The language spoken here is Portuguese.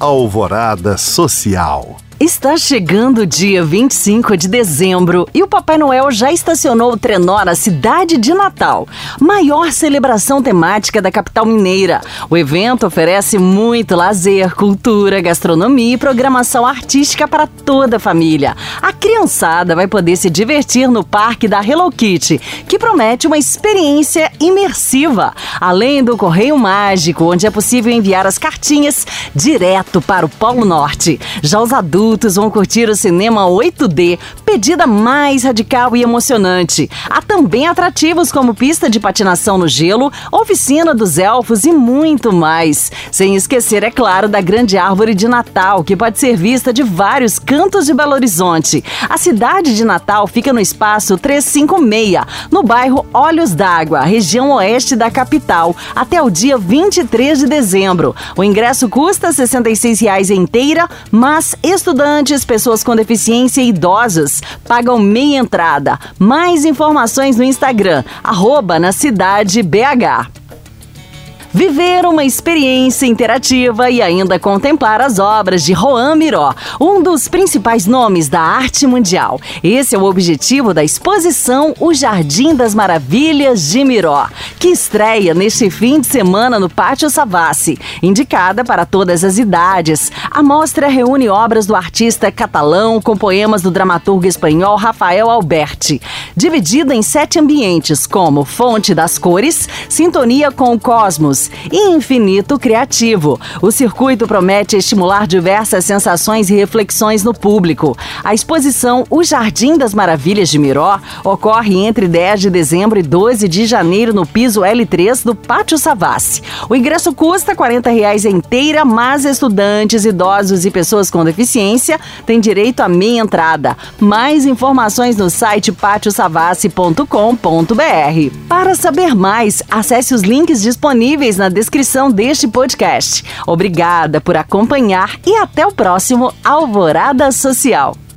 Alvorada Social. Está chegando o dia 25 de dezembro e o Papai Noel já estacionou o trenó na cidade de Natal, maior celebração temática da capital mineira. O evento oferece muito lazer, cultura, gastronomia e programação artística para toda a família. A criançada vai poder se divertir no parque da Hello Kitty, que promete uma experiência imersiva, além do correio mágico, onde é possível enviar as cartinhas direto para o Polo Norte. Já os adultos adultos vão curtir o cinema 8D, pedida mais radical e emocionante. Há também atrativos como pista de patinação no gelo, oficina dos elfos e muito mais. Sem esquecer, é claro, da grande árvore de Natal, que pode ser vista de vários cantos de Belo Horizonte. A cidade de Natal fica no espaço 356, no bairro Olhos d'Água, região oeste da capital, até o dia 23 de dezembro. O ingresso custa R$ 66,00 inteira, mas estudantes, pessoas com deficiência e idosos pagam meia entrada. Mais informações no Instagram, arroba na cidade BH viver uma experiência interativa e ainda contemplar as obras de Juan Miró, um dos principais nomes da arte mundial. Esse é o objetivo da exposição O Jardim das Maravilhas de Miró, que estreia neste fim de semana no Pátio Savassi. Indicada para todas as idades, a mostra reúne obras do artista catalão com poemas do dramaturgo espanhol Rafael Alberti, dividida em sete ambientes como Fonte das Cores, Sintonia com o Cosmos, e infinito criativo. O circuito promete estimular diversas sensações e reflexões no público. A exposição O Jardim das Maravilhas de Miró ocorre entre 10 de dezembro e 12 de janeiro no piso L3 do Pátio Savassi. O ingresso custa 40 reais inteira, mas estudantes, idosos e pessoas com deficiência têm direito a meia entrada. Mais informações no site pátiosavassi.com.br. Para saber mais, acesse os links disponíveis na descrição deste podcast. Obrigada por acompanhar e até o próximo Alvorada Social.